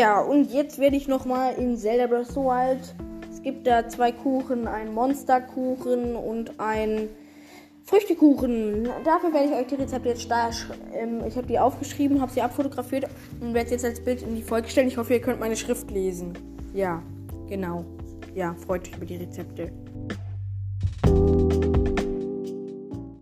Ja, und jetzt werde ich nochmal in Zelda Breath of the Wild. Es gibt da zwei Kuchen, einen Monsterkuchen und einen Früchtekuchen. Dafür werde ich euch die Rezepte jetzt da. Ähm, ich habe die aufgeschrieben, habe sie abfotografiert und werde jetzt als Bild in die Folge stellen. Ich hoffe, ihr könnt meine Schrift lesen. Ja, genau. Ja, freut euch über die Rezepte.